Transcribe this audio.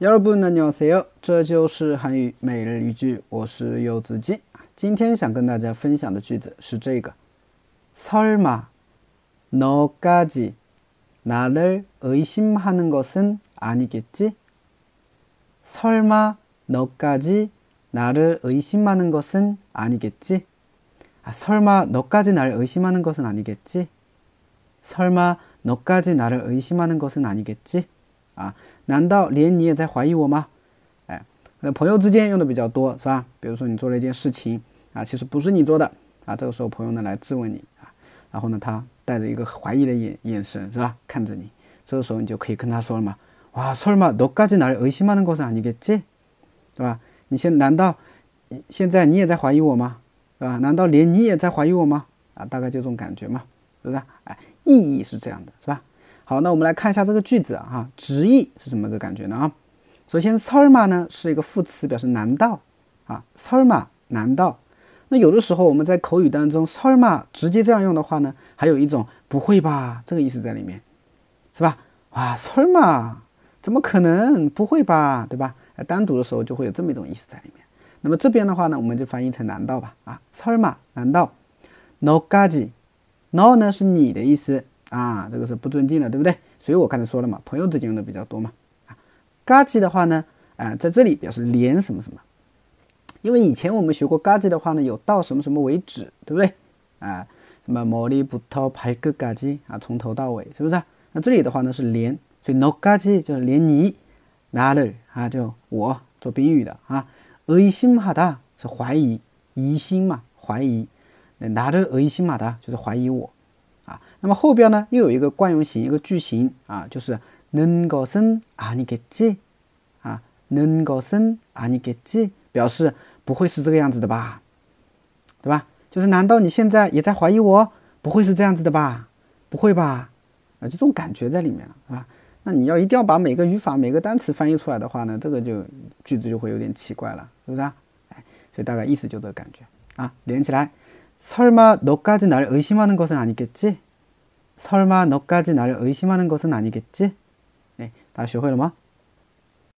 여러분 안녕하세요. 这就是韩语每日一句我是柚子鸡今天想跟大家分享的句子是这个 설마 너까지 나를 의심하는 것은 아니겠지? 설마 너까지 나를 의심하는 것은 아니겠지? 아, 설마 너까지 나를 의심하는 것은 아니겠지? 설마 너까지 나를 의심하는 것은 아니겠지? 啊，难道连你也在怀疑我吗？哎，那朋友之间用的比较多，是吧？比如说你做了一件事情啊，其实不是你做的啊，这个时候朋友呢来质问你啊，然后呢他带着一个怀疑的眼眼神，是吧？看着你，这个时候你就可以跟他说了嘛，哇，설마너까지나를의심하는것은아니겠 지？ 对吧？你现难道现在你也在怀疑我吗？是吧？难道连你也在怀疑我吗？啊，大概就这种感觉嘛，是不是？哎，意义是这样的，是吧？ 好，那我们来看一下这个句子啊，直译是什么个感觉呢？啊，首先 s o r m a 呢是一个副词，表示难道啊 s o r m a 难道。那有的时候我们在口语当中 s o r m a 直接这样用的话呢，还有一种不会吧这个意思在里面，是吧？哇 s o r m a 怎么可能不会吧，对吧？单独的时候就会有这么一种意思在里面。那么这边的话呢，我们就翻译成难道吧啊 s o r m a 难道。no gaji，no 呢是你的意思啊，这个是不尊敬的，对不对？所以我刚才说了嘛，朋友之间用的比较多嘛。啊，嘎叽的话呢，啊，在这里表示连什么什么。因为以前我们学过嘎叽的话呢，有到什么什么为止，对不对？啊，什么머리부터발끝까 지， 啊，从头到尾，是不是？那这里的话呢是连，所以너까지就是连你，나 를， 啊，就我做宾语的啊。의심하다是怀疑，疑心嘛，怀疑。나를의심하다就是怀疑我。 啊。那么后边呢又有一个惯用型，一个句型啊，就是能够生啊你给记啊，能够生啊你给记，表示不会是这个样子的吧，对吧？就是难道你现在也在怀疑我？不会是这样子的吧？不会吧？啊，这种感觉在里面了，是吧？那你要一定要把每个语法、每个单词翻译出来的话呢，这个就句子就会有点奇怪了，是不是啊？哎，所以大概意思就这个感觉啊，连起来。 설마 너까지 날 의심하는 것은 아니겠지? 설마 너까지 날 의심하는 것은 아니겠지? 네, 다시 회로마.